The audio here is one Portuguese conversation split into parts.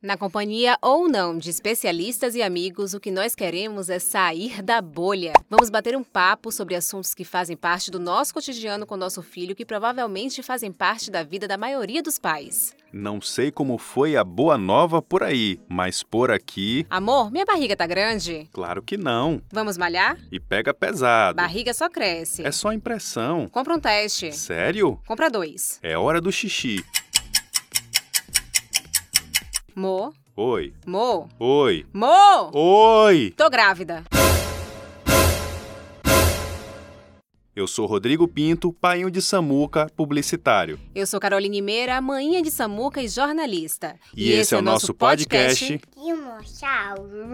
Na companhia ou não de especialistas e amigos, o que nós queremos é sair da bolha. Vamos bater um papo sobre assuntos que fazem parte do nosso cotidiano com nosso filho, que provavelmente fazem parte da vida da maioria dos pais. Não sei como foi a boa nova por aí, mas por aqui. Amor, minha barriga tá grande? Claro que não. Vamos malhar? E pega pesado. Barriga só cresce. É só impressão. Compra um teste. Sério? Compra dois. É hora do xixi. Mo. Oi. Mo. Oi. Mo! Oi! Tô grávida. Eu sou Rodrigo Pinto, painho de Samuca, publicitário. Eu sou Caroline Meira, mãinha de Samuca e jornalista. E, esse é o nosso podcast. Dinossauro.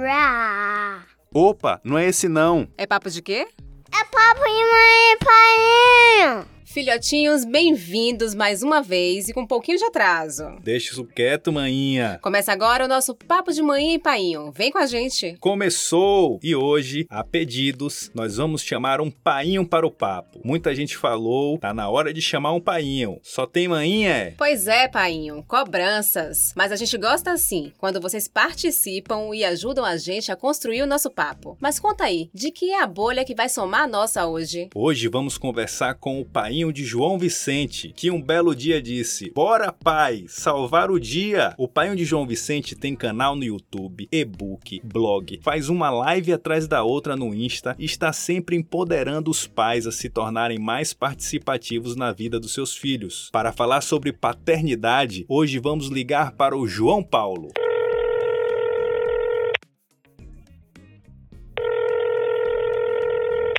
Opa, não é esse não. É papo de quê? É papo de mãe e pai. Filhotinhos, bem-vindos mais uma vez e com um pouquinho de atraso. Deixa isso quieto, maninha. Começa agora o nosso Papo de Manhã e Painho. Vem com a gente. Começou! E hoje, a pedidos, nós vamos chamar um painho para o papo. Muita gente falou, tá na hora de chamar um painho. Só tem maninha? é? Pois é, Painho, cobranças. Mas a gente gosta assim, quando vocês participam e ajudam a gente a construir o nosso papo. Mas conta aí, de que é a bolha que vai somar a nossa hoje? Hoje vamos conversar com o painho de João Vicente, que um belo dia disse: Bora, pai, salvar o dia! O painho de João Vicente tem canal no YouTube, e-book, blog, faz uma live atrás da outra no Insta e está sempre empoderando os pais a se tornarem mais participativos na vida dos seus filhos. Para falar sobre paternidade, hoje vamos ligar para o João Paulo.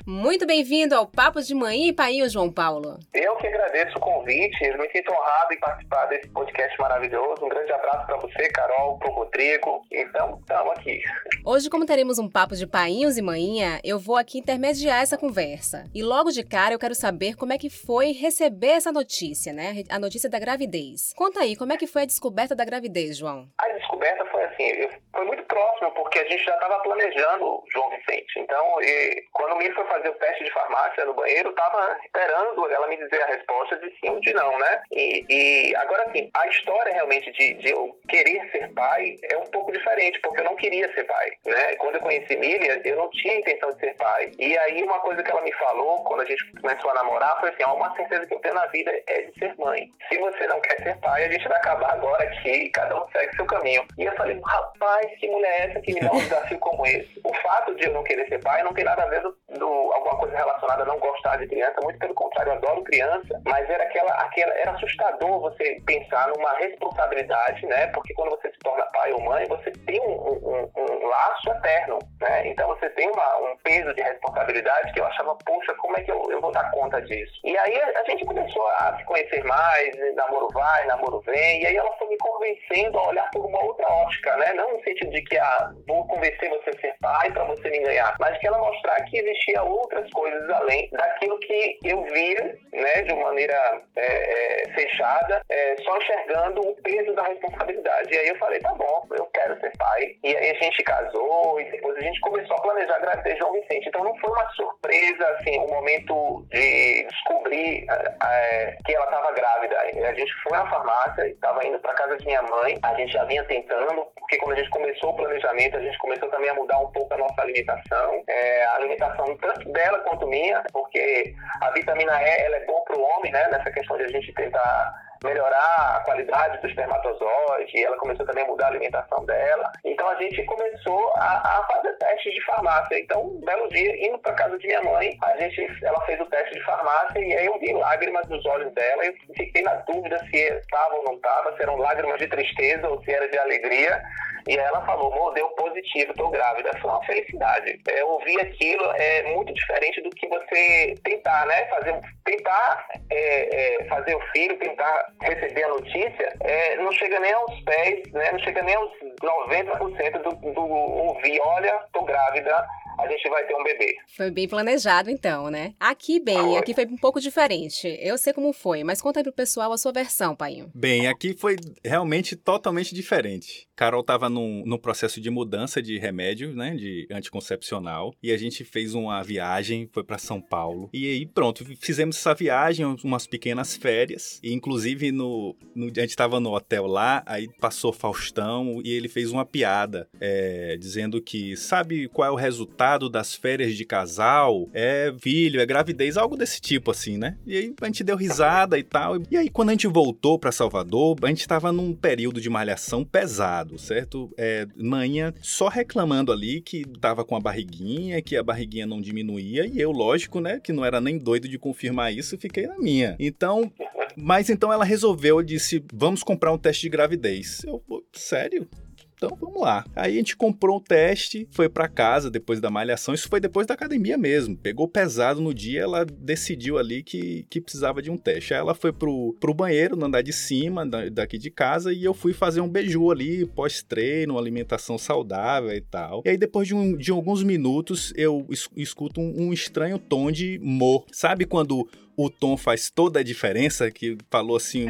Muito bem-vindo ao Papo de Manhã e Painho, João Paulo. Eu que agradeço o convite, eu me sinto honrado em participar desse podcast maravilhoso. Um grande abraço para você, Carol, para o Rodrigo. Então, estamos aqui. Hoje, como teremos um papo de painhos e manhinha, eu vou aqui intermediar essa conversa. E logo de cara eu quero saber como é que foi receber essa notícia, né? A notícia da gravidez. Conta aí, como é que foi a descoberta da gravidez, João? A descoberta foi assim, eu- foi muito próximo, porque a gente já estava planejando o João Vicente. Então, e, quando o Miro foi fazer o teste de farmácia no banheiro, eu estava esperando ela me dizer a resposta de sim ou de não, né? E, e agora, assim, a história realmente de, de eu querer ser pai é um pouco diferente, porque eu não queria ser pai, né? Quando eu conheci Miriam, eu não tinha intenção de ser pai. E aí, uma coisa que ela me falou, quando a gente começou a namorar, foi assim, ó, uma certeza que eu tenho na vida é de ser mãe. Se você não quer ser pai, a gente vai acabar agora aqui, cada um segue seu caminho. E eu falei, rapaz, que mulher é essa que me dá um desafio como esse? O fato de eu não querer ser pai não tem nada a ver do, do- alguma coisa relacionada a não gostar de criança, muito pelo contrário, eu adoro criança, mas era aquela, aquela era assustador você pensar numa responsabilidade, né? Porque quando você se torna pai ou mãe, você tem um, um- um laço eterno, né? Então você tem uma- um peso de responsabilidade que eu achava, poxa, como é que eu, eu vou dar conta disso? E aí a, a gente começou a se conhecer mais, namoro vai, namoro vem, e aí ela foi me convencendo a olhar por uma outra ótica, né? Não no sentido de que, ah, vou convencer você a ser pai para você me ganhar, mas que ela mostrar que existia outras coisas além daquilo que eu via, né, de uma maneira é, é, fechada, é, só enxergando o peso da responsabilidade. E aí eu falei, tá bom, eu quero ser pai. E aí a gente casou e depois a gente começou a planejar gravidez de João Vicente. Então não foi uma surpresa, assim, o momento de descobrir é, que ela estava grávida. A gente foi na farmácia, estava indo para casa de minha mãe, a gente já vinha tentando, porque quando a gente começou o planejamento, a gente começou também a mudar um pouco a nossa alimentação. É, a alimentação tanto dela quanto minha, porque a vitamina E ela é boa para o homem, né? Nessa questão de a gente tentar melhorar a qualidade do espermatozoide, e ela começou também a mudar a alimentação dela. Então a gente começou a, a fazer testes de farmácia. Então, um belo dia, indo para casa de minha mãe, a gente, ela fez o teste de farmácia e aí eu vi lágrimas nos olhos dela. Eu fiquei na dúvida se estava ou não estava, se eram lágrimas de tristeza ou se era de alegria. E ela falou, amor, deu positivo, tô grávida. Foi uma felicidade. É, ouvir aquilo é muito diferente do que você tentar, né? Fazer, tentar é, é, fazer o filho, tentar receber a notícia, é, não chega nem aos pés, né? Não chega nem aos 90% do, do ouvir, olha, tô grávida. A gente vai ter um bebê. Foi bem planejado então, né? Aqui bem, aqui foi um pouco diferente. Eu sei como foi, mas conta aí pro pessoal a sua versão, Painho. Bem, aqui foi realmente totalmente diferente. Carol estava num, num processo de mudança de remédio, né, de anticoncepcional, e a gente fez uma viagem, foi para São Paulo. E aí, pronto, fizemos essa viagem, umas pequenas férias, e inclusive no, no a gente estava no hotel lá, aí passou Faustão e ele fez uma piada, é, dizendo que sabe qual é o resultado das férias de casal? É filho, é gravidez, algo desse tipo assim, né? E aí a gente deu risada e tal. E aí quando a gente voltou para Salvador, a gente estava num período de malhação pesado certo? É, manhã só reclamando ali que tava com a barriguinha, que a barriguinha não diminuía, e eu, lógico, né, que não era nem doido de confirmar isso, fiquei na minha. Então, mas então ela resolveu, disse, vamos comprar um teste de gravidez. Eu, sério? Então vamos lá. Aí a gente comprou um teste, foi para casa depois da malhação. Isso foi depois da academia mesmo. Pegou pesado no dia, ela decidiu ali que, que precisava de um teste. Aí ela foi pro, pro banheiro, no andar de cima, da, daqui de casa, e eu fui fazer um beiju ali, pós-treino, alimentação saudável e tal. E aí depois de, um, de alguns minutos, eu escuto um, um estranho tom de mo. Sabe quando o tom faz toda a diferença, que falou assim,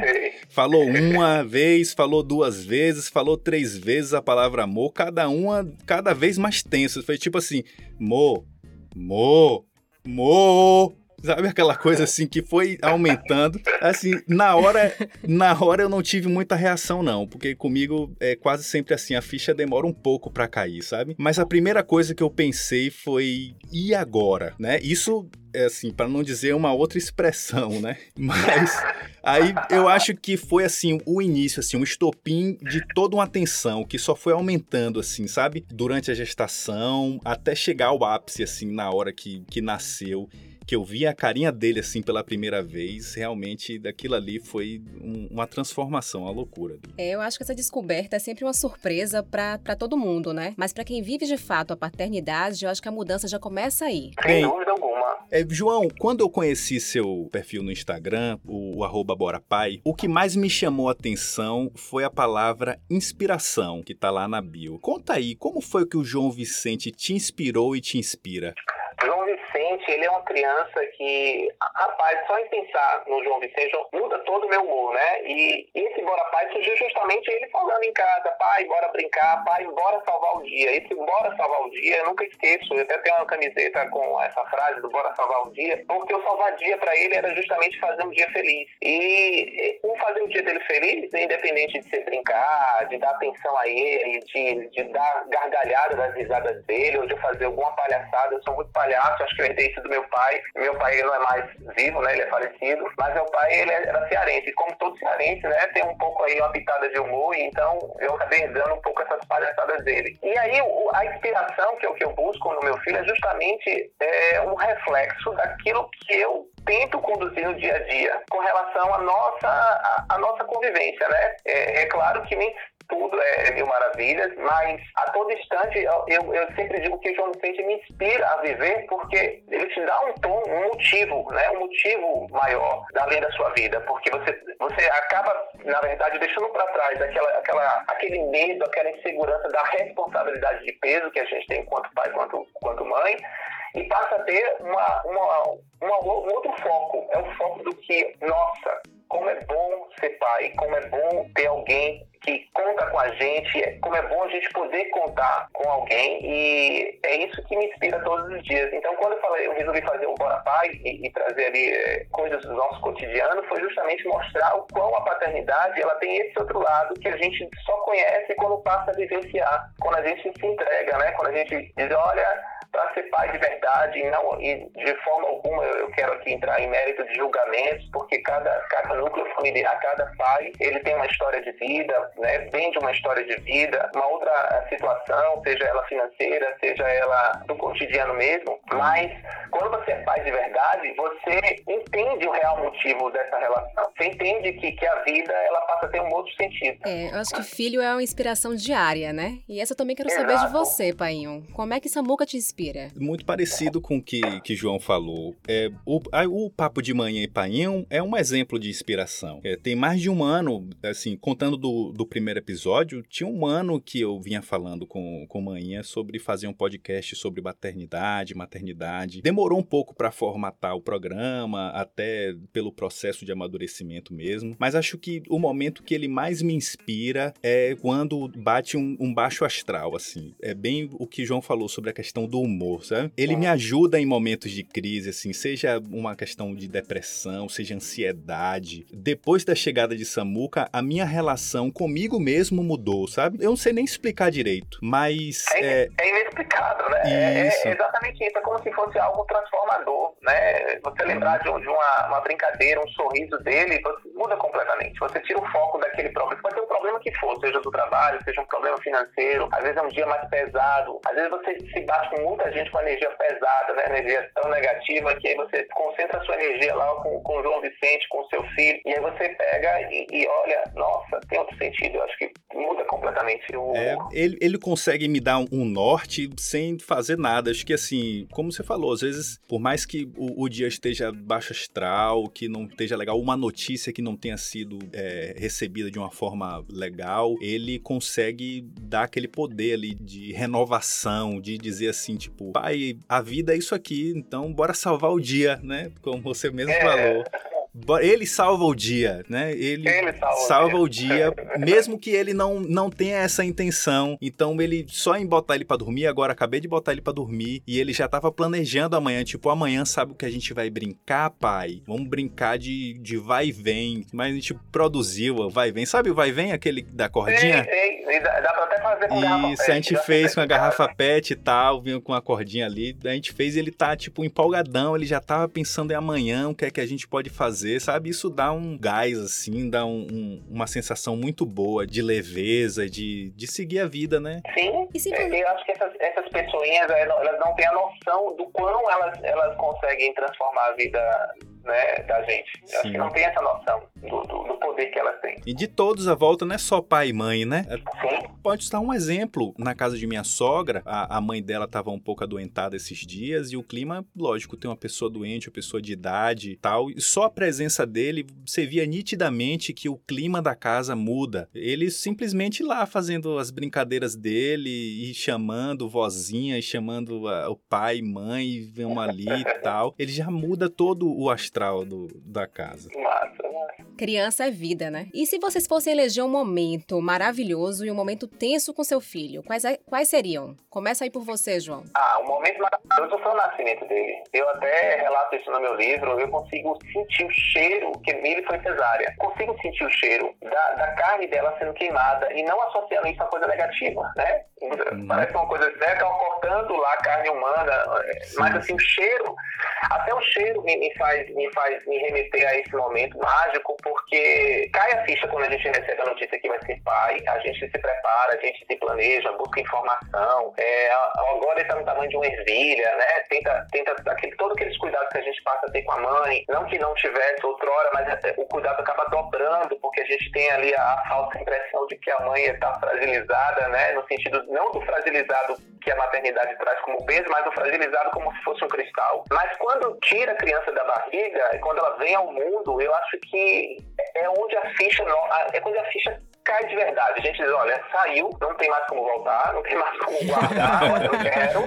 falou uma vez, falou duas vezes, falou três vezes a palavra amor, cada uma, cada vez mais tensa. Foi tipo assim, mo, mo, mo, Sabe aquela coisa assim que foi aumentando? Assim, na hora, na hora eu não tive muita reação não, porque comigo é quase sempre assim, a ficha demora um pouco para cair, sabe? Mas a primeira coisa que eu pensei foi e agora, né? Isso assim, para não dizer uma outra expressão, né? Mas aí eu acho que foi assim o início, assim, um estopim de toda uma tensão que só foi aumentando, assim, sabe? Durante a gestação, até chegar ao ápice, assim, na hora que, que nasceu que eu vi a carinha dele assim pela primeira vez, realmente daquilo ali foi um, uma transformação, uma loucura. É, eu acho que essa descoberta é sempre uma surpresa para todo mundo, né? Mas para quem vive de fato a paternidade, eu acho que a mudança já começa aí. Sem dúvida alguma. É, João, quando eu conheci seu perfil no Instagram, o, o arroba BoraPai, o que mais me chamou a atenção foi a palavra inspiração, que tá lá na bio. Conta aí, como foi que o João Vicente te inspirou e te inspira? João Vicente, ele é uma criança que, rapaz, só em pensar no João Vicente muda todo o meu humor, né? E, esse Bora Pai surgiu justamente ele falando em casa, pai, bora brincar, pai, bora salvar o dia. Esse bora salvar o dia, eu nunca esqueço, eu até tenho uma camiseta com essa frase do bora salvar o dia, porque o salvar dia para ele era justamente fazer um dia feliz. E o fazer o dia dele feliz, independente de ser brincar, de dar atenção a ele, de, de dar gargalhada das risadas dele, ou de fazer alguma palhaçada, eu sou muito palhaço acho que eu do meu pai. Meu pai não é mais vivo, né? Ele é falecido, mas meu pai ele era cearense. Como todo cearense, né? Tem um pouco aí uma pitada de humor, e então eu acabei herdando um pouco essas palhaçadas dele. E aí a inspiração que eu, que eu busco no meu filho é justamente é, um reflexo daquilo que eu tento conduzir no dia a dia com relação à nossa, à, à nossa convivência, né? É, é claro que nem tudo é mil maravilhas, mas a todo instante eu, eu, eu, sempre digo que o João Vicente me inspira a viver porque ele te dá um tom, um motivo, né? um motivo maior além da sua vida, porque você, você acaba, na verdade, deixando para trás aquela, aquela, aquele medo, aquela insegurança da responsabilidade de peso que a gente tem enquanto pai, quanto, quanto mãe, e passa a ter uma, uma, uma, um outro foco, é o foco do que, nossa, como é bom ser pai, como é bom ter alguém que conta com a gente, como é bom a gente poder contar com alguém e é isso que me inspira todos os dias. Então, quando eu falei, eu resolvi fazer o Bora Pai e, e trazer ali é, coisas do nosso cotidiano, foi justamente mostrar o quão a paternidade ela tem esse outro lado que a gente só conhece quando passa a vivenciar, quando a gente se entrega, né? Quando a gente diz, olha para ser pai de verdade e não e de forma alguma eu quero aqui entrar em mérito de julgamentos porque cada cada núcleo familiar cada pai ele tem uma história de vida né vem de uma história de vida uma outra situação seja ela financeira seja ela do cotidiano mesmo mas quando você é pai de verdade você entende o real motivo dessa relação. Você entende que, que a vida ela passa a ter um outro sentido. É eu acho que filho é uma inspiração diária né? E essa eu também quero Exato. saber de você painho. Como é que Samuca te inspira inspira? Muito parecido com o que, que João falou. É, o, a, o Papo de Manhã e Painhão é um exemplo de inspiração. É, tem mais de um ano, assim, contando do, do primeiro episódio, tinha um ano que eu vinha falando com, com Manhã sobre fazer um podcast sobre paternidade, maternidade. Demorou um pouco para formatar o programa, até pelo processo de amadurecimento mesmo. Mas acho que o momento que ele mais me inspira é quando bate um, um baixo astral, assim. É bem o que João falou sobre a questão do humor, sabe? Ele me ajuda em momentos de crise, assim, seja uma questão de depressão, seja ansiedade. Depois da chegada de Samuca, a minha relação comigo mesmo mudou, sabe? Eu não sei nem explicar direito, mas. É, é... é inexplicável, né? É, é, exatamente isso. É como se fosse algo transformador, né? Você lembrar de, de uma, uma, brincadeira, um sorriso dele, muda completamente. Você tira o foco daquele problema. Pode ter um problema que for, seja do trabalho, seja um problema financeiro, às vezes é um dia mais pesado, às vezes você se bate com muita gente com energia pesada, né? Energia tão negativa que aí você concentra a sua energia lá com, com o João Vicente, com o seu filho, e aí você pega e, e olha, nossa, tem outro sentido. Eu acho que muda completamente o. É, ele, ele consegue me dar um norte sem fazer nada. Acho que assim, como você falou, às vezes, por mais que o, o dia esteja baixo astral, que não esteja legal, uma notícia que não tenha sido é, recebida de uma forma legal, ele consegue dar aquele poder ali de renovação, de dizer assim, tipo, pai, a vida é isso aqui, então bora salvar o dia, né? Como você mesmo é. falou. Ele salva o dia, né? Ele, ele salva, salva, o dia, mesmo que ele não, não tenha essa intenção. Então ele só em botar ele para dormir, agora acabei de botar ele para dormir e ele já tava planejando amanhã, tipo, amanhã sabe o que a gente vai brincar, pai? Vamos brincar de, de vai e vem, mas a gente produziu o vai e vem. Sabe o vai e vem aquele da cordinha? Sim, sim. Dá, dá pra até fazer com Isso, a gente fez com a garrafa pet e tal, vinha com a cordinha ali. A gente fez e ele tá tipo empolgadão, ele já tava pensando em amanhã, o que é que a gente pode fazer fazer, sabe? Isso dá um gás, assim, dá um, um, uma sensação muito boa de leveza, de, de seguir a vida, né? Sim, e se... É, eu acho que essas, essas pessoinhas, elas não têm a noção do quão elas, elas conseguem transformar a vida né, da gente. Eu acho que não tem essa noção do, do, do, poder que elas têm. E de todos à volta não é só pai e mãe, né? Sim. Pode estar um exemplo. Na casa de minha sogra, a, a mãe dela estava um pouco adoentada esses dias e o clima, lógico, tem uma pessoa doente, uma pessoa de idade e tal. E só a presença dele, você via nitidamente que o clima da casa muda. Ele simplesmente lá fazendo as brincadeiras dele e chamando vozinha, e chamando a, o pai, mãe, vem ali e tal. Ele já muda todo o astral astral do, da casa. Massa, massa. Criança é vida, né? E se vocês fossem eleger um momento maravilhoso e um momento tenso com seu filho, quais, é, quais seriam? Começa aí por você, João. Ah, um momento maravilhoso foi o nascimento dele. Eu até relato isso no meu livro, eu consigo sentir o cheiro, que ele foi cesárea. Consigo sentir o cheiro da, da carne dela sendo queimada e não associando isso a coisa negativa, né? Uhum. Parece uma coisa, né? Estão cortando lá a carne humana, Sim. mas assim, o cheiro, até o cheiro me, me, faz, me faz me remeter a esse momento mágico, porque cai a ficha quando a gente recebe a notícia que vai ser pai, a gente se prepara, a gente se planeja, busca informação. É, agora está no tamanho de uma ervilha, né? Tenta, tenta aquele, todos aqueles cuidados que a gente passa a ter com a mãe, não que não tivesse outrora, mas é, o cuidado acaba dobrando, porque a gente tem ali a, a falsa impressão de que a mãe está fragilizada, né? No sentido não do fragilizado que a maternidade traz como peso, mas do fragilizado como se fosse um cristal. Mas quando tira a criança da barriga, quando ela vem ao mundo, eu acho que é onde a ficha, é quando a ficha cai de verdade. A gente diz, olha, saiu, não tem mais como voltar, não tem mais como guardar, olha, eu quero.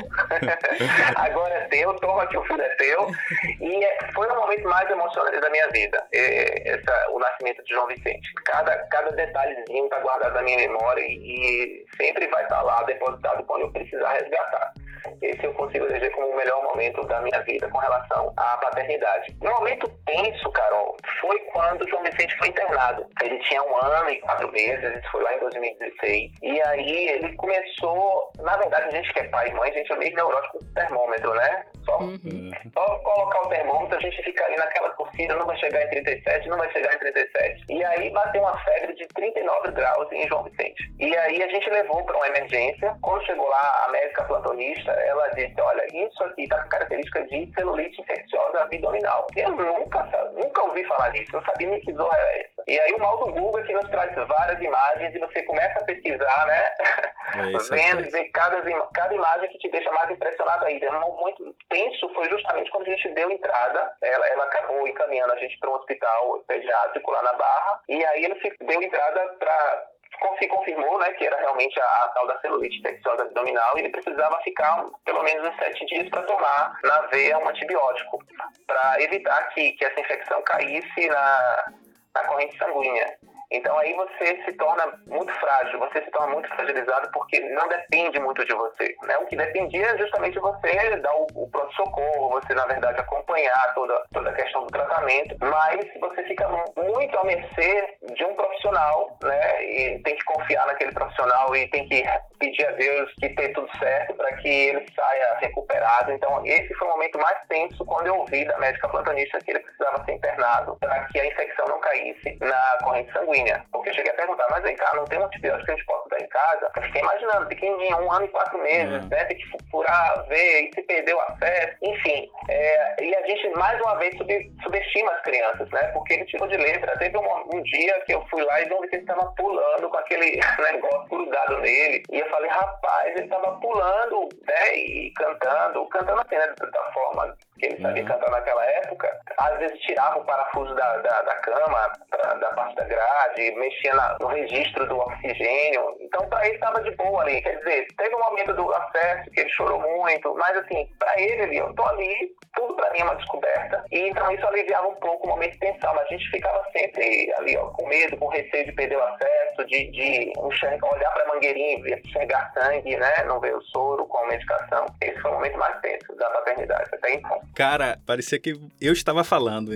Agora é teu, toma que o filho é teu. E é, foi o momento mais emocionante da minha vida, essa, o nascimento de João Vicente. Cada, cada detalhezinho está guardado na minha memória e, e sempre vai estar tá lá depositado quando eu precisar resgatar. Esse eu consigo eleger como o melhor momento da minha vida com relação à paternidade. Um momento tenso, Carol, foi quando João Vicente foi internado. Ele tinha um ano e quatro meses, isso foi lá em 2016. E aí ele começou. Na verdade, a gente que é pai e mãe, a gente é meio neurótico com o termômetro, né? Só, uhum. só colocar o termômetro, a gente fica ali naquela torcida, não vai chegar em 37, não vai chegar em 37. E aí bateu uma febre de 39 graus em João Vicente. E aí a gente levou para uma emergência. Quando chegou lá, a médica plantonista, ela disse: Olha, isso aqui está com característica de celulite infecciosa abdominal. Eu nunca, nunca ouvi falar disso, não sabia nem que zorra era essa. E aí o mal do Google é que nos traz várias imagens e você começa a pesquisar, né? É, vendo e ver cada, cada imagem que te deixa mais impressionado ainda. É muito tenso foi justamente quando a gente deu entrada, ela, ela acabou encaminhando a gente para um hospital pediátrico lá na Barra, e aí ele deu entrada para se confirmou né, que era realmente a, a tal da celulite infecciosa abdominal e ele precisava ficar pelo menos uns sete dias para tomar na veia um antibiótico, para evitar que, que essa infecção caísse na, na corrente sanguínea. Então aí você se torna muito frágil, você se torna muito fragilizado porque não depende muito de você. Né? O que dependia é justamente você dar o, o pronto-socorro, você na verdade acompanhar toda, toda a questão do tratamento, mas você fica muito à mercê de um profissional, né? E tem que confiar naquele profissional e tem que pedir a Deus que dê tudo certo para que ele saia recuperado. Então esse foi o momento mais tenso quando eu ouvi da médica plantonista que ele precisava ser internado para que a infecção não caísse na corrente sanguínea. Porque eu cheguei a perguntar, mas vem cá, não tem um antibiótico que a gente possa dar em casa? Eu fiquei imaginando, pequenininho, um ano e quatro meses, uhum. né? Tem que furar, ver, e se perdeu o acesso, enfim. É, e a gente, mais uma vez, sub, subestima as crianças, né? Porque ele tirou de letra. Teve um, um dia que eu fui lá e que ele estava pulando com aquele negócio grudado nele. E eu falei, rapaz, ele estava pulando, né? E cantando, cantando assim, né? Da forma que ele sabia uhum. cantar naquela época. Às vezes tirava o parafuso da, da, da cama, da parte da grade, mexia na, no registro do oxigênio. Então, para ele estava de boa ali. Quer dizer, teve um momento do acesso que ele chorou muito, mas assim, para ele ali, eu tô ali, tudo para mim é uma descoberta. E então isso aliviava um pouco o momento de tensão. Mas a gente ficava sempre ali, ó, com medo, com receio de perder o acesso, de, de olhar para a mangueirinha e enxergar sangue, né? Não ver o soro com a medicação. Esse foi o momento mais tenso da paternidade até então. Cara, parecia que eu estava falando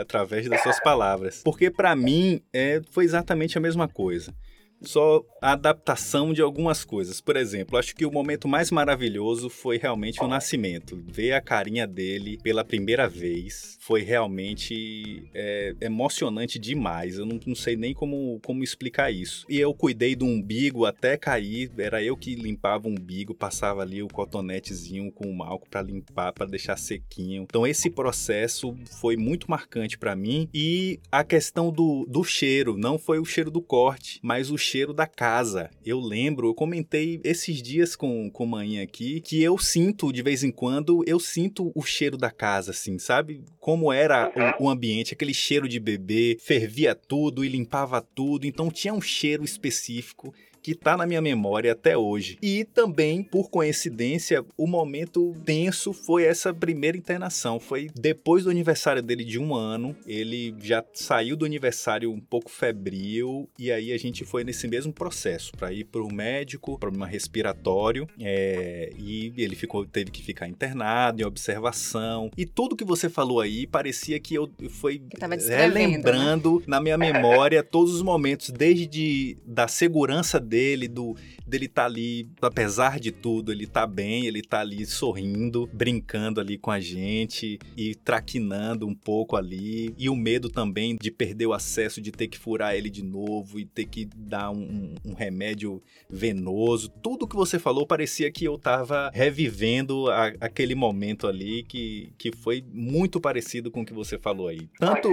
através das suas palavras. Porque para mim, é, foi exatamente a mesma coisa só a adaptação de algumas coisas. Por exemplo, acho que o momento mais maravilhoso foi realmente o nascimento. Ver a carinha dele pela primeira vez foi realmente é, emocionante demais. Eu não, não, sei nem como, como explicar isso. E eu cuidei do umbigo até cair. Era eu que limpava o umbigo, passava ali o cotonetezinho com o álcool para limpar, para deixar sequinho. Então esse processo foi muito marcante para mim. E a questão do, do cheiro, não foi o cheiro do corte, mas o cheiro da casa. Eu lembro, eu comentei esses dias com, com mãe aqui, que eu sinto de vez em quando, eu sinto o cheiro da casa, assim, sabe? Como era o, o ambiente, aquele cheiro de bebê, fervia tudo e limpava tudo, então tinha um cheiro específico que tá na minha memória até hoje. E também, por coincidência, o momento tenso foi essa primeira internação. Foi depois do aniversário dele de um ano. Ele já saiu do aniversário um pouco febril e aí a gente foi nesse mesmo processo para ir para o médico, problema respiratório, é, e ele ficou, teve que ficar internado em observação. E tudo que você falou aí parecia que eu fui relembrando né? na minha memória todos os momentos, desde da segurança dele, do dele estar tá ali, apesar de tudo, ele tá bem, ele tá ali sorrindo, brincando ali com a gente e traquinando um pouco ali. E o medo também de perder o acesso, de ter que furar ele de novo e ter que dar um, um remédio venoso. Tudo que você falou parecia que eu tava revivendo a, aquele momento ali que, que foi muito parecido com o que você falou aí. Tanto,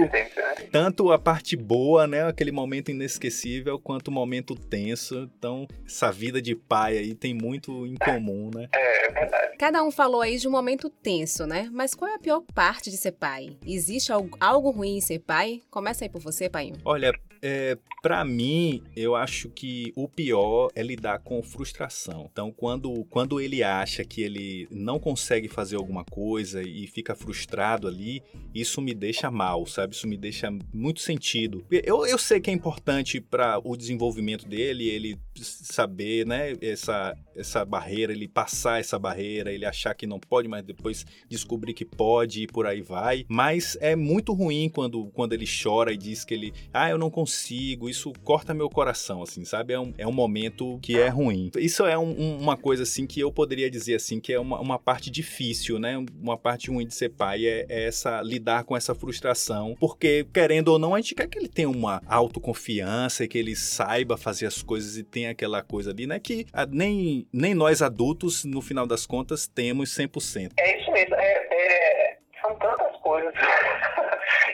tanto a parte boa, né? Aquele momento inesquecível, quanto o momento tenso. Então, essa vida de pai aí tem muito em comum, né? É, é verdade. Cada um falou aí de um momento tenso, né? Mas qual é a pior parte de ser pai? Existe algo, algo ruim em ser pai? Começa aí por você, pai. Olha, é, para mim, eu acho que o pior é lidar com frustração. Então, quando, quando ele acha que ele não consegue fazer alguma coisa e fica frustrado ali, isso me deixa mal, sabe? Isso me deixa muito sentido. Eu, eu sei que é importante para o desenvolvimento dele, ele saber, né, essa, essa barreira, ele passar essa barreira, ele achar que não pode, mas depois descobrir que pode e por aí vai. Mas é muito ruim quando, quando ele chora e diz que ele, ah, eu não consigo, isso corta meu coração, assim, sabe? É um, é um momento que é ruim. Isso é um, um, uma coisa, assim, que eu poderia dizer, assim, que é uma, uma parte difícil, né? Uma parte ruim de ser pai é, é essa, lidar com essa frustração, porque, querendo ou não, a gente quer que ele tenha uma autoconfiança e que ele saiba fazer as coisas e tenha aquela coisa ali, né? Que a, nem, nem nós adultos, no final das contas, temos 100%. É isso mesmo. É, é, são tantas coisas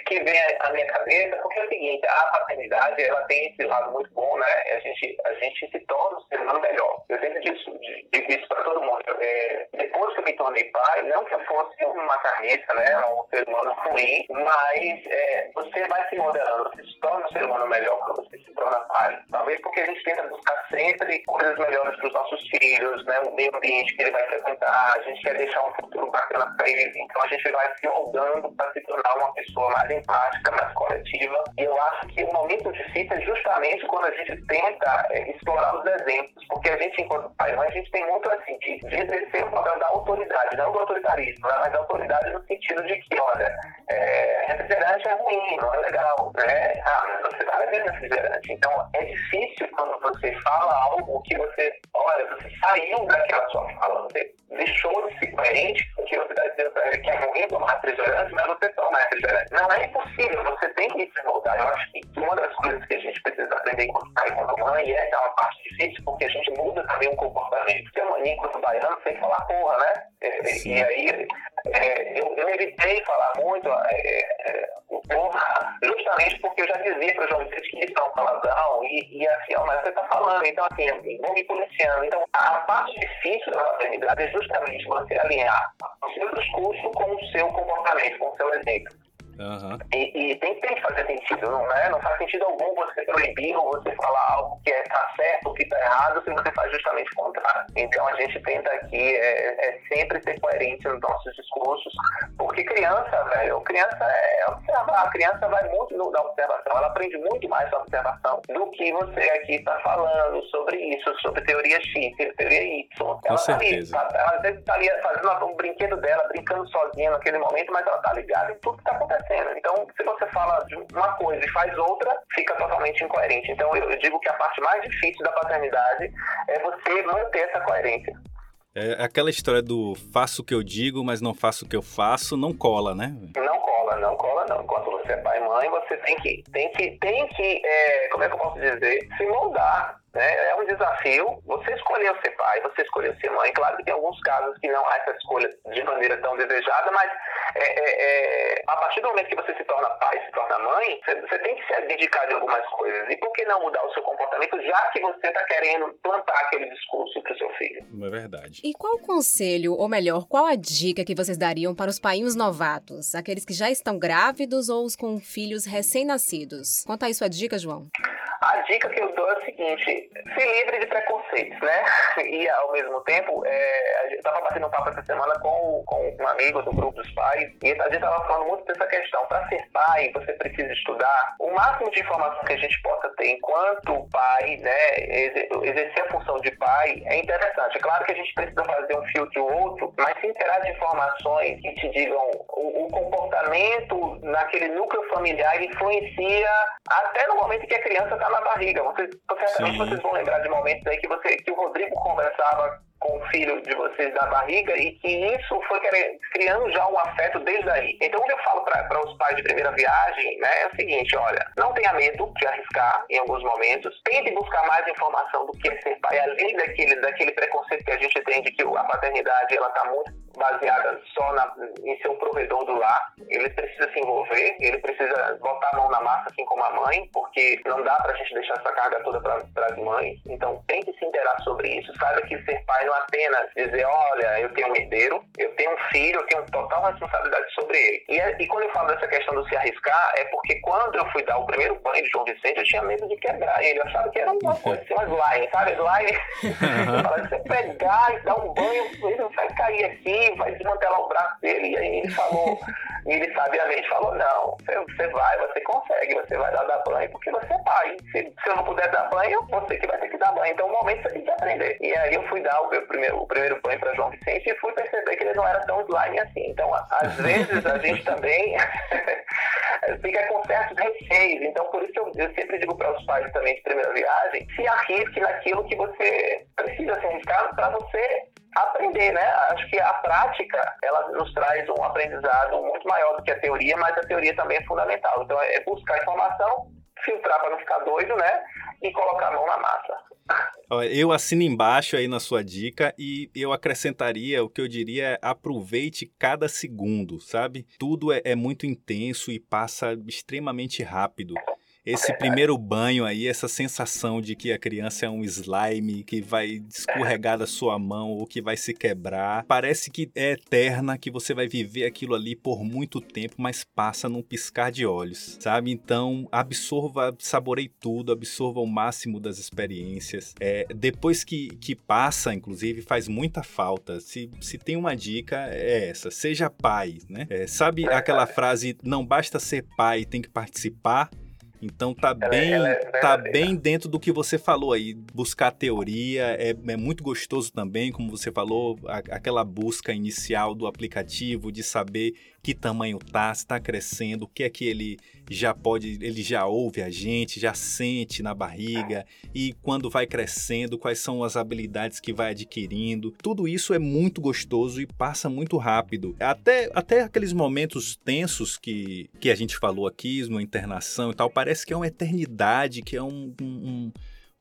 que vem à minha cabeça, porque é o seguinte, a paternidade, ela tem esse lado muito bom, né? A gente, a gente se torna um ser humano melhor. eu sempre digo, digo isso para todo mundo. É, depois que eu me tornei pai, não que eu fosse uma carniça, né, um ser humano ruim, mas é, você vai se modelando, você se torna um ser humano melhor quando você se torna pai. Talvez porque a gente tenta buscar sempre coisas melhores para os nossos filhos, né, o meio ambiente que ele vai frequentar, a gente quer deixar um futuro bacana para ele, então a gente vai se moldando para se tornar uma pessoa mais empática, mais coletiva. E eu acho que o momento difícil é justamente quando a gente tenta é, explorar os exemplos, porque a gente, enquanto pai, a gente tem muito assim, de, exercer o papel da autoridade, não do autoritarismo, né, mas da autoridade no sentido de que, olha, é, refrigerante é ruim, não é legal, né? Ah, mas você está bebendo refrigerante. Então, é difícil quando você fala algo que você, olha, você saiu daquela sua fala, você deixou de ser coerente com o que você está dizendo que é ruim tomar refrigerante, mas você toma refrigerante. Não é impossível, você tem que se moldar. Eu acho que uma das coisas que a gente precisa aprender enquanto pai e enquanto mãe, e essa é uma parte difícil, porque a gente muda também o comportamento. Porque a mania, enquanto baiano, sem falar porra, né? E, e aí, é, eu, eu, evitei falar muito é, é, o porra, justamente porque eu já dizia para os jovens que isso é um palavrão, e, e assim, mas você está falando, então assim, vou me policiando. Então, a parte difícil da maternidade é justamente você alinhar o seu discurso com o seu comportamento, com o seu exemplo. Uhum. E, e, tem, tem que fazer sentido, não é? Não faz sentido algum você proibir ou você falar algo que está é, certo ou que está errado se você faz justamente o contrário. Então a gente tenta aqui é, é, sempre ser coerente nos nossos discursos, porque criança, velho, criança é observar, a criança vai muito no, na observação, ela aprende muito mais na observação do que você aqui está falando sobre isso, sobre teoria X, teoria Y. Com ela certeza. Tá ali, ela às vezes está ali fazendo um brinquedo dela, brincando sozinha naquele momento, mas ela está ligada em tudo que está acontecendo acontecendo. Então, se você fala de uma coisa e faz outra, fica totalmente incoerente. Então, eu, digo que a parte mais difícil da paternidade é você manter essa coerência. É aquela história do faço o que eu digo, mas não faço o que eu faço, não cola, né? Não cola, não cola, não. Enquanto você é pai e mãe, você tem que, tem que, tem que é, como é que eu posso dizer, se moldar né? É um desafio. Você escolheu ser pai, você escolheu ser mãe. Claro que tem alguns casos que não há essa escolha de maneira tão desejada, mas é, é, é, a partir do momento que você se torna pai, se torna mãe, você, você, tem que se dedicar de algumas coisas. E por que não mudar o seu comportamento, já que você está querendo plantar aquele discurso para o seu filho? Não é verdade. E qual o conselho, ou melhor, qual a dica que vocês dariam para os painhos novatos? Aqueles que já estão grávidos ou os com filhos recém-nascidos? Conta aí sua dica, João. A dica que eu dou é o seguinte: se livre de preconceitos, né? E ao mesmo tempo, é, eu estava batendo um papo essa semana com, com um amigo do grupo dos pais, e a gente estava falando muito dessa questão. Para ser pai, você precisa estudar o máximo de informação que a gente possa ter enquanto pai, né? Exercer a função de pai é interessante. É claro que a gente precisa fazer um filtro ou outro, mas se interar de informações que te digam o, o comportamento naquele núcleo familiar influencia até no momento que a criança está na barriga. Vocês, certamente vocês vão lembrar de momentos aí que, você, que o Rodrigo conversava com o filho de vocês da barriga e que isso foi criando já um afeto desde aí. Então, o que eu falo para os pais de primeira viagem né, é o seguinte: olha, não tenha medo de arriscar em alguns momentos, tente buscar mais informação do que é ser pai, além daquele, daquele preconceito que a gente tem de que a paternidade está muito baseada só na, em ser um provedor do lar. Ele precisa se envolver, ele precisa botar a mão na massa, assim como a mãe, porque não dá para a gente deixar essa carga toda para as mães. Então, tem que se interar sobre isso. Saiba que ser pai não é apenas dizer, olha, eu tenho um herdeiro, eu tenho um filho, eu tenho total responsabilidade sobre ele. E, é, e quando eu falo dessa questão do se arriscar, é porque quando eu fui dar o primeiro banho de João Vicente, eu tinha medo de quebrar ele. Eu achava que era uma coisa assim, uma slime, sabe? Slime. eu falava, você pegar e dar um banho, ele vai cair aqui, vai desmantelar o braço dele. E aí ele falou, e ele sabiamente falou, não, você, vai, você consegue, você vai dar, dar banho porque você é pai. Se, se eu não puder dar banho, você que vai ter que dar banho. Então, o momento você tem que aprender. E aí eu fui dar o meu primeiro, o primeiro banho para João Vicente e fui perceber que ele não era tão slime assim. Então, às vezes, a gente também fica com certos receios. Então, por isso eu, eu sempre digo para os pais também de primeira viagem, se arrisque naquilo que você precisa se arriscar para você aprender, né? Acho que a prática, ela nos traz um aprendizado muito maior do que a teoria, mas a teoria também é fundamental. Então, é buscar informação, filtrar para não ficar doido, né? E colocar a mão na massa. Eu assino embaixo aí na sua dica e eu acrescentaria o que eu diria é aproveite cada segundo, sabe? Tudo é, é muito intenso e passa extremamente rápido. Esse É primeiro banho aí, essa sensação de que a criança é um slime que vai escorregar da sua mão ou que vai se quebrar, parece que é eterna, que você vai viver aquilo ali por muito tempo, mas passa num piscar de olhos, sabe? Então, absorva, saborei tudo, absorva o máximo das experiências. É, depois que, que passa, inclusive, faz muita falta. Se, se tem uma dica, é essa: seja pai, né? É, sabe aquela frase, não basta ser pai, tem que participar? Então tá Ela é- bem, ela é tá bem dentro do que você falou aí. Buscar teoria é, é muito gostoso também, como você falou, a- aquela busca inicial do aplicativo de saber que tamanho tá, se tá crescendo, o que é que ele já pode, ele já ouve a gente, já sente na barriga e quando vai crescendo, quais são as habilidades que vai adquirindo. Tudo isso é muito gostoso e passa muito rápido. Até, até aqueles momentos tensos que, que a gente falou aqui, uma internação e tal, parece que é uma eternidade, que é um. um- um-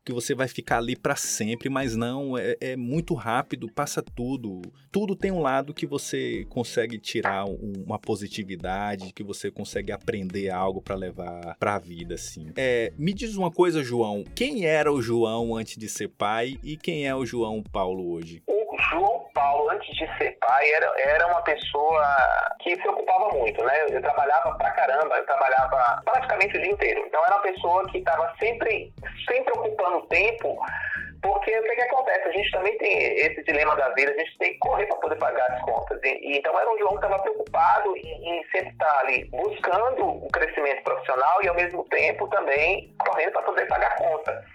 que você vai ficar ali para sempre, mas não, é, é muito rápido, passa tudo. Tudo tem um lado que você consegue tirar um- uma positividade, que você consegue aprender algo para levar para a vida, assim. É, me diz uma coisa, João, quem era o João antes de ser pai e quem é o João Paulo hoje? O João Paulo, antes de ser pai, era, era uma pessoa que se ocupava muito, né? Eu trabalhava pra caramba, eu trabalhava praticamente o dia inteiro. Então era uma pessoa que estava sempre, sempre ocupando tempo, porque o que, que acontece? A gente também tem esse dilema da vida, a gente tem que correr para poder pagar as contas. E, e então era um João que estava preocupado em, em sempre estar ali buscando o crescimento profissional e ao mesmo tempo também correndo para poder pagar a conta.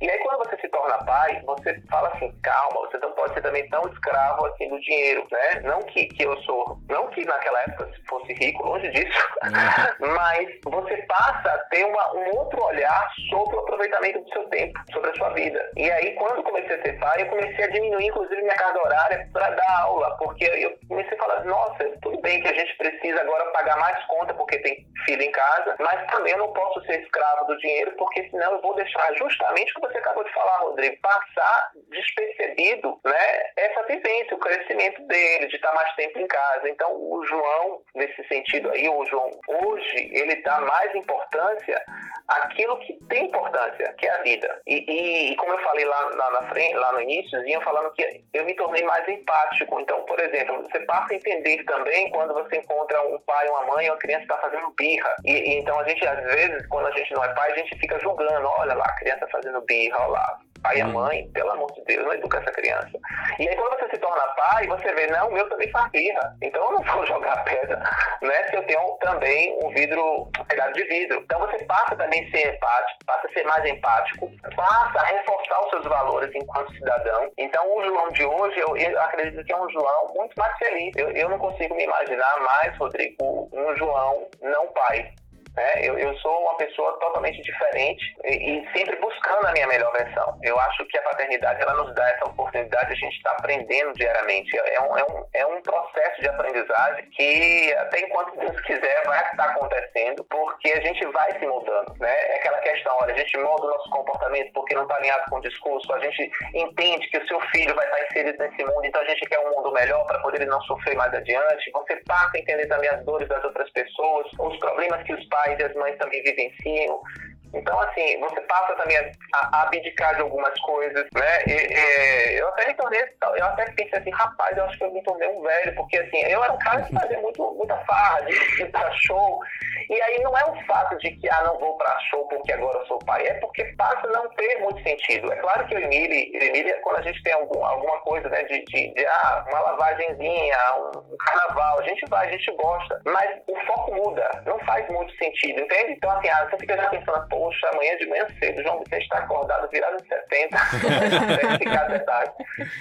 E aí quando você se torna pai, você fala assim, calma, você não pode ser também tão escravo assim do dinheiro, né? Não que, que eu sou, não que naquela época fosse rico, longe disso, mas você passa a ter uma, um outro olhar sobre o aproveitamento do seu tempo, sobre a sua vida. E aí quando comecei a ser pai, eu comecei a diminuir inclusive minha carga horária para dar aula, porque eu comecei a falar, nossa, tudo bem que a gente precisa agora pagar mais conta porque tem filho em casa, mas também eu não posso ser escravo do dinheiro, porque senão eu vou deixar justamente o que você acabou de falar, Rodrigo, passar despercebido, né, essa vivência, o crescimento dele, de estar mais tempo em casa. Então, o João, nesse sentido aí, o João, hoje, ele dá mais importância àquilo que tem importância, que é a vida. E, e- e como eu falei lá, lá na frente, lá no iníciozinho, falando que eu me tornei mais empático. Então, por exemplo, você passa a entender também quando você encontra um pai, uma mãe, uma criança está fazendo birra. E, e então a gente, às vezes, quando a gente não é pai, a gente fica julgando, olha lá, a criança fazendo birra, olha lá. Pai e a Hum. mãe, pelo amor de Deus, não educa essa criança. E aí quando você se torna pai, você vê, não, o meu também faz birra. Então eu não vou jogar pedra, né? Se eu tenho também um vidro, um pedaço de vidro. Então você passa também a ser empático, passa a ser mais empático, passa a reforçar os seus valores enquanto cidadão. Então o João de hoje, eu, eu acredito que é um João muito mais feliz. Eu, eu não consigo me imaginar mais, Rodrigo, um João não pai. Né? Eu, eu sou uma pessoa totalmente diferente e, e sempre buscando a minha melhor versão. Eu acho que a paternidade ela nos dá essa oportunidade de a gente estar aprendendo diariamente. É um, é, um, é um processo de aprendizagem que até enquanto Deus quiser vai estar acontecendo porque a gente vai se mudando. Né? É aquela questão, olha, a gente molda o nosso comportamento porque não está alinhado com o discurso, a gente entende que o seu filho vai estar inserido nesse mundo, então a gente quer um mundo melhor para poder ele não sofrer mais adiante. Você passa a entender também as dores das outras pessoas, os problemas que os pais e as mães também vivenciam. Então, assim, você passa também a, abdicar de algumas coisas, né? E, e, eu até me tornei, eu até pensei assim, rapaz, eu acho que eu me tornei um velho, porque assim, eu era um cara que fazia muito, muita farra, de ir pra show. E aí não é um fato de que, ah, não vou pra show porque agora eu sou pai, é porque passa a não ter muito sentido. É claro que eu e Emília, eu e Emília, quando a gente tem algum, alguma coisa, né, de, de, de, ah, uma lavagenzinha, um carnaval, a gente vai, a gente gosta, mas o foco muda, não faz muito sentido, entende? Então, assim, ah, você fica já pensando, poxa, amanhã de manhã cedo, João Vicente está acordado, virado em 70, deve ficar até tarde.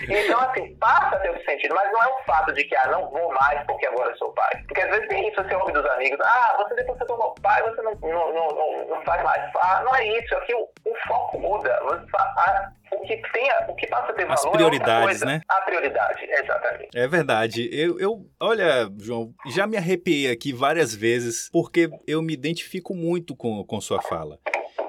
Então, assim, passa a ter o sentido, mas não é um fato de que, ah, não vou mais porque agora eu sou pai. Porque às vezes tem isso, você ouve dos amigos, ah, você depois você tornou pai, você não, não, não, não, faz mais. Ah, não é isso, aqui o, o foco muda. Você, ah, o que tem, o que passa a ter As valor prioridades, é outra coisa. né? A prioridade, exatamente. É verdade. Eu, eu, olha, João, já me arrepiei aqui várias vezes porque eu me identifico muito com, com sua fala.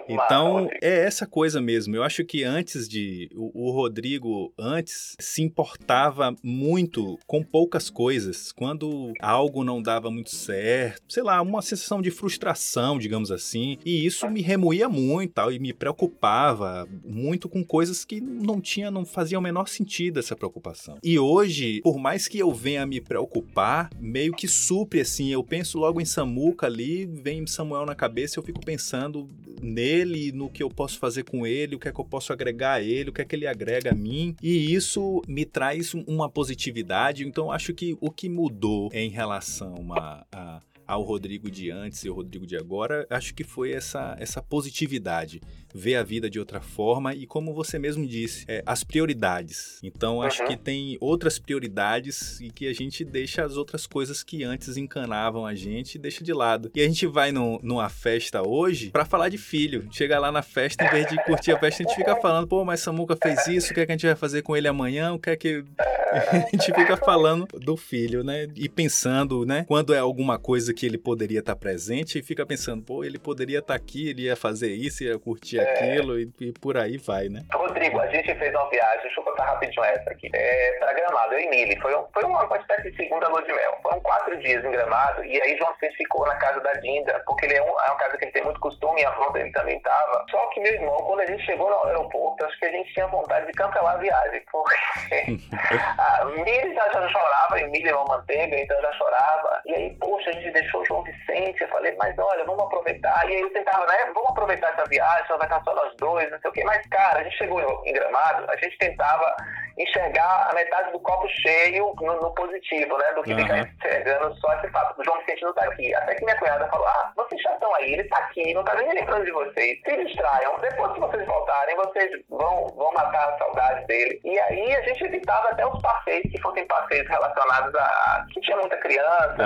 Então, Massa, é essa coisa mesmo. Eu acho que antes de. O, o, Rodrigo, antes, se importava muito com poucas coisas. Quando algo não dava muito certo, sei lá, uma sensação de frustração, digamos assim. E isso me remoía muito tal, e me preocupava muito com coisas que não tinha, não fazia o menor sentido essa preocupação. E hoje, por mais que eu venha me preocupar, meio que supre assim. Eu penso logo em Samuca ali, vem Samuel na cabeça, eu fico pensando nele, no que eu posso fazer com ele, o que é que eu posso agregar a ele, o que é que ele agrega a mim. E isso me traz uma positividade. Então, acho que o que mudou em relação a, a ao Rodrigo de antes e ao Rodrigo de agora, acho que foi essa, essa positividade ver a vida de outra forma e, como você mesmo disse, é, as prioridades. Então, acho uhum. que tem outras prioridades e que a gente deixa as outras coisas que antes encanavam a gente deixa de lado. E a gente vai no, numa festa hoje para falar de filho. Chega lá na festa, em vez de curtir a festa, a gente fica falando, pô, mas Samuca fez isso, o que é que a gente vai fazer com ele amanhã? O que é que. a gente fica falando do filho, né? E pensando, né? Quando é alguma coisa que ele poderia estar presente, e fica pensando, pô, ele poderia estar aqui, ele ia fazer isso, ia curtir aquilo e, e, por aí vai, né? Rodrigo, a gente fez uma viagem, deixa eu contar rapidinho essa aqui. É, pra Gramado, eu e Mili. Foi, um, foi uma, uma espécie de segunda lua de mel. Foram quatro dias em Gramado e aí João Vicente ficou na casa da Dinda, porque ele é, um, é uma casa que ele tem muito costume e a avó dele também tava. Só que meu irmão, quando a gente chegou no aeroporto, acho que a gente tinha vontade de cancelar a viagem, porque a Mili já, já chorava, e Mili é uma manteiga, então já chorava. E aí, poxa, a gente o João Vicente. Eu falei, mas olha, vamos aproveitar. E aí eu tentava, né? Vamos aproveitar essa viagem, só vai estar só nós dois, não sei o quê. Mas, cara, a gente chegou em Gramado, a gente tentava enxergar a metade do copo cheio no, no positivo, né? Do que uhum. ficar enxergando só esse fato do João Vicente não tá aqui. Até que minha cunhada falou, ah, vocês já estão aí, ele tá aqui, não tá nem lembrando de vocês. Se distraiam, depois que vocês voltarem, vocês vão, vão matar a saudade dele. E aí a gente evitava até os passeios que fossem passeios relacionados a... que tinha muita criança,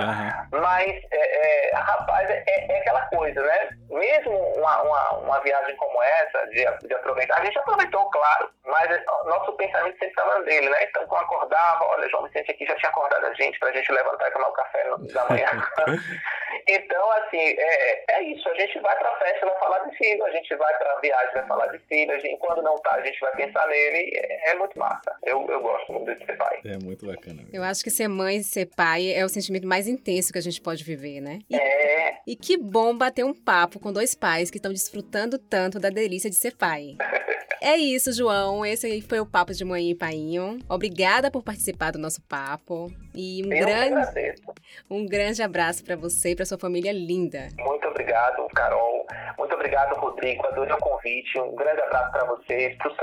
uhum. mas, é, é, rapaz, é, é, aquela coisa, né? Mesmo uma, uma, uma viagem como essa, de, de aproveitar, a gente aproveitou, claro, mas nosso pensamento sempre estava dele, né? Então, quando acordava, olha, João Vicente aqui já tinha acordado a gente pra gente levantar e tomar o café no, da manhã. então, assim, é, é isso. A gente vai pra festa, vai falar de filho, a gente vai pra viagem, vai falar de filho, a gente, quando não tá, a gente vai pensar nele. É, é muito massa. Eu, eu gosto muito de ser pai. É muito bacana. Eu acho que ser mãe e ser pai é o sentimento mais intenso que a gente pode viver, né? E, é. E que bom bater um papo com dois pais que estão desfrutando tanto da delícia de ser pai. É isso, João. Esse aí foi o Papo de Mãe e Painho. Obrigada por participar do nosso papo. E um, Eu grande, um grande abraço para você e para sua família linda. Muito obrigado, Carol. Muito obrigado, Rodrigo. Adorei o convite. Um grande abraço para vocês, para o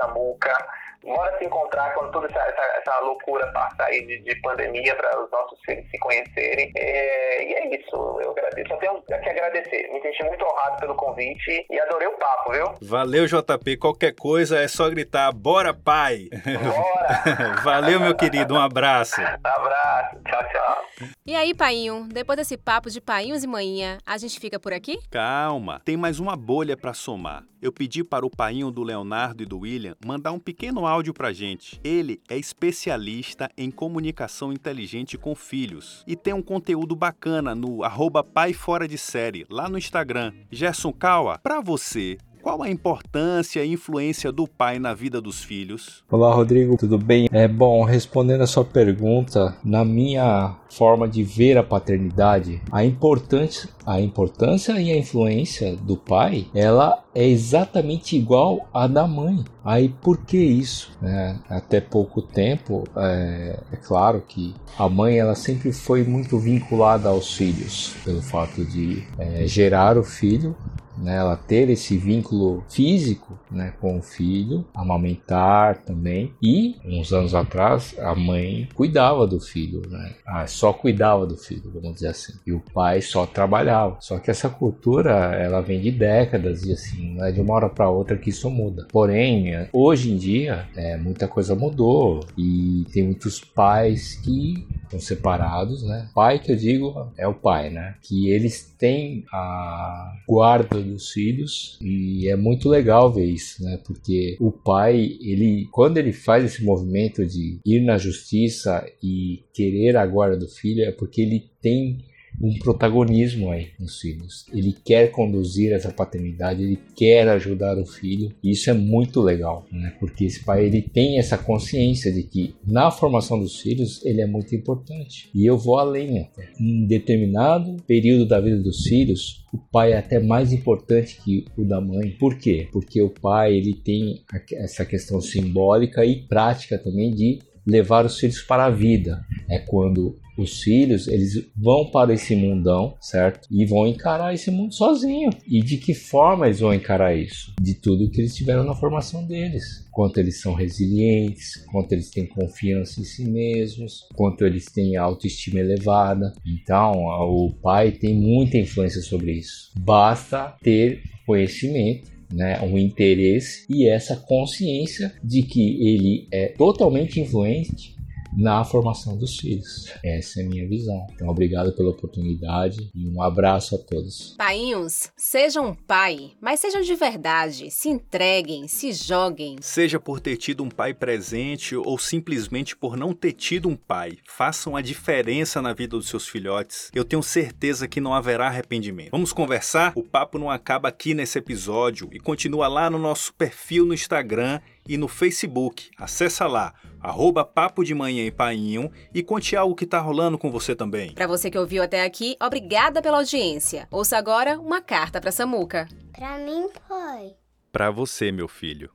Bora se encontrar quando toda essa, essa, essa loucura passar aí de, de pandemia para os nossos filhos se conhecerem. É, e é isso, eu agradeço. Só tenho que agradecer. Me senti muito honrado pelo convite e adorei o papo, viu? Valeu, JP. Qualquer coisa é só gritar: bora, pai! Bora! Valeu, meu querido. Um abraço. abraço. Tchau, tchau. E aí, painho, depois desse papo de painhos e manhinha, a gente fica por aqui? Calma, tem mais uma bolha para somar. Eu pedi para o painho do Leonardo e do William mandar um pequeno áudio pra gente. Ele é especialista em comunicação inteligente com filhos e tem um conteúdo bacana no arroba pai fora de série, lá no Instagram. Gerson Kawa, pra você, qual a importância e influência do pai na vida dos filhos? Olá, Rodrigo, tudo bem? É bom, respondendo a sua pergunta, na minha forma de ver a paternidade, a importância, a importância e a influência do pai, ela é exatamente igual à da mãe. Aí por que isso? É, até pouco tempo, é, é, claro que a mãe ela sempre foi muito vinculada aos filhos, pelo fato de é, gerar o filho né, ela ter esse vínculo físico né, com o filho, amamentar também. E, uns anos atrás, a mãe cuidava do filho, né, ah, só cuidava do filho, vamos dizer assim. E o pai só trabalhava. Só que essa cultura, ela vem de décadas e assim, não é de uma hora para outra que isso muda. Porém, hoje em dia, é, muita coisa mudou e tem muitos pais que estão separados, né? Pai que eu digo é o pai, né? Que eles têm a guarda dos filhos e é muito legal ver isso, né? Porque o pai, ele quando ele faz esse movimento de ir na justiça e querer a guarda do filho é porque ele tem um protagonismo aí nos filhos. Ele quer conduzir essa paternidade, ele quer ajudar o filho. E isso é muito legal, né? Porque esse pai ele tem essa consciência de que na formação dos filhos ele é muito importante. E eu vou além até. Em determinado período da vida dos filhos, o pai é até mais importante que o da mãe. Por quê? Porque o pai ele tem essa questão simbólica e prática também de levar os filhos para a vida. É quando os filhos eles vão para esse mundão, certo? E vão encarar esse mundo sozinho. E de que forma eles vão encarar isso? De tudo que eles tiveram na formação deles. Quanto eles são resilientes, quanto eles têm confiança em si mesmos, quanto eles têm autoestima elevada. Então, o pai tem muita influência sobre isso. Basta ter conhecimento né, um interesse e essa consciência de que ele é totalmente influente na formação dos filhos. Essa é a minha visão. Então, obrigado pela oportunidade e um abraço a todos. Painhos, sejam um pai, mas sejam de verdade. Se entreguem, se joguem. Seja por ter tido um pai presente ou simplesmente por não ter tido um pai, façam a diferença na vida dos seus filhotes. Eu tenho certeza que não haverá arrependimento. Vamos conversar? O papo não acaba aqui nesse episódio e continua lá no nosso perfil no Instagram e no Facebook. Acesse lá, arroba Papo de Manhã e Painho e conte algo que tá rolando com você também. Para você que ouviu até aqui, obrigada pela audiência. Ouça agora uma carta para Samuca. Pra mim foi. Para você, meu filho.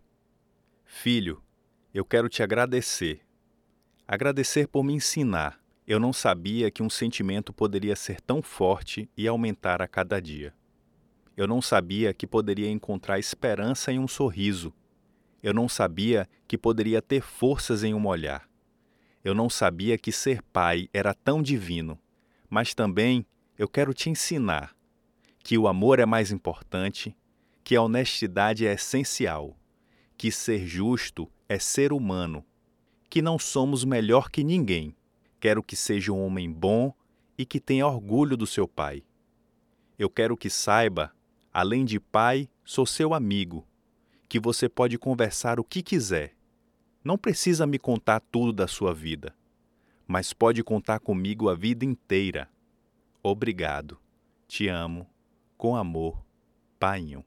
Filho, eu quero te agradecer. Agradecer por me ensinar. Eu não sabia que um sentimento poderia ser tão forte e aumentar a cada dia. Eu não sabia que poderia encontrar esperança em um sorriso eu não sabia que poderia ter forças em um olhar. Eu não sabia que ser pai era tão divino. Mas também eu quero te ensinar que o amor é mais importante, que a honestidade é essencial, que ser justo é ser humano, que não somos melhor que ninguém. Quero que seja um homem bom e que tenha orgulho do seu pai. Eu quero que saiba, além de pai, sou seu amigo que você pode conversar o que quiser. Não precisa me contar tudo da sua vida, mas pode contar comigo a vida inteira. Obrigado. Te amo. Com amor, Painho.